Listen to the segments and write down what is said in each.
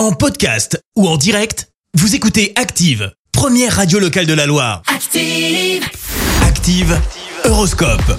En podcast ou en direct, vous écoutez Active, première radio locale de la Loire. Active. Active, Horoscope.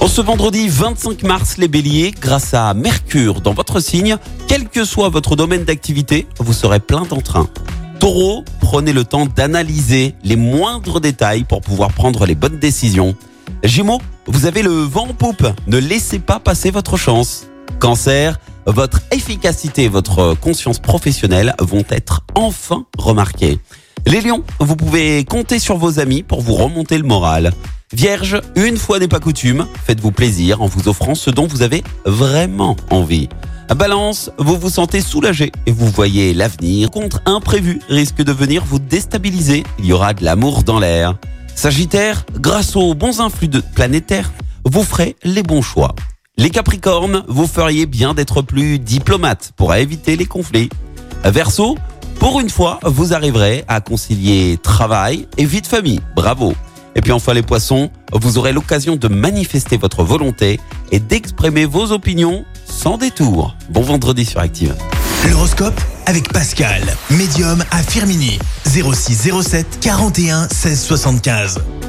En ce vendredi 25 mars, les béliers, grâce à Mercure dans votre signe, quel que soit votre domaine d'activité, vous serez plein d'entrain. Taureau, prenez le temps d'analyser les moindres détails pour pouvoir prendre les bonnes décisions. Gémeaux, vous avez le vent en poupe, ne laissez pas passer votre chance. Cancer, votre efficacité et votre conscience professionnelle vont être enfin remarquées. Les lions, vous pouvez compter sur vos amis pour vous remonter le moral. Vierge, une fois n'est pas coutume, faites-vous plaisir en vous offrant ce dont vous avez vraiment envie. Balance, vous vous sentez soulagé et vous voyez l'avenir contre imprévu risque de venir vous déstabiliser. Il y aura de l'amour dans l'air. Sagittaire, grâce aux bons influx de planétaires, vous ferez les bons choix. Les Capricornes, vous feriez bien d'être plus diplomate pour éviter les conflits. Verseau, pour une fois, vous arriverez à concilier travail et vie de famille. Bravo. Et puis enfin les poissons, vous aurez l'occasion de manifester votre volonté et d'exprimer vos opinions sans détour. Bon vendredi sur Active. L'horoscope avec Pascal, médium à Firmini. 0607 41 16 75.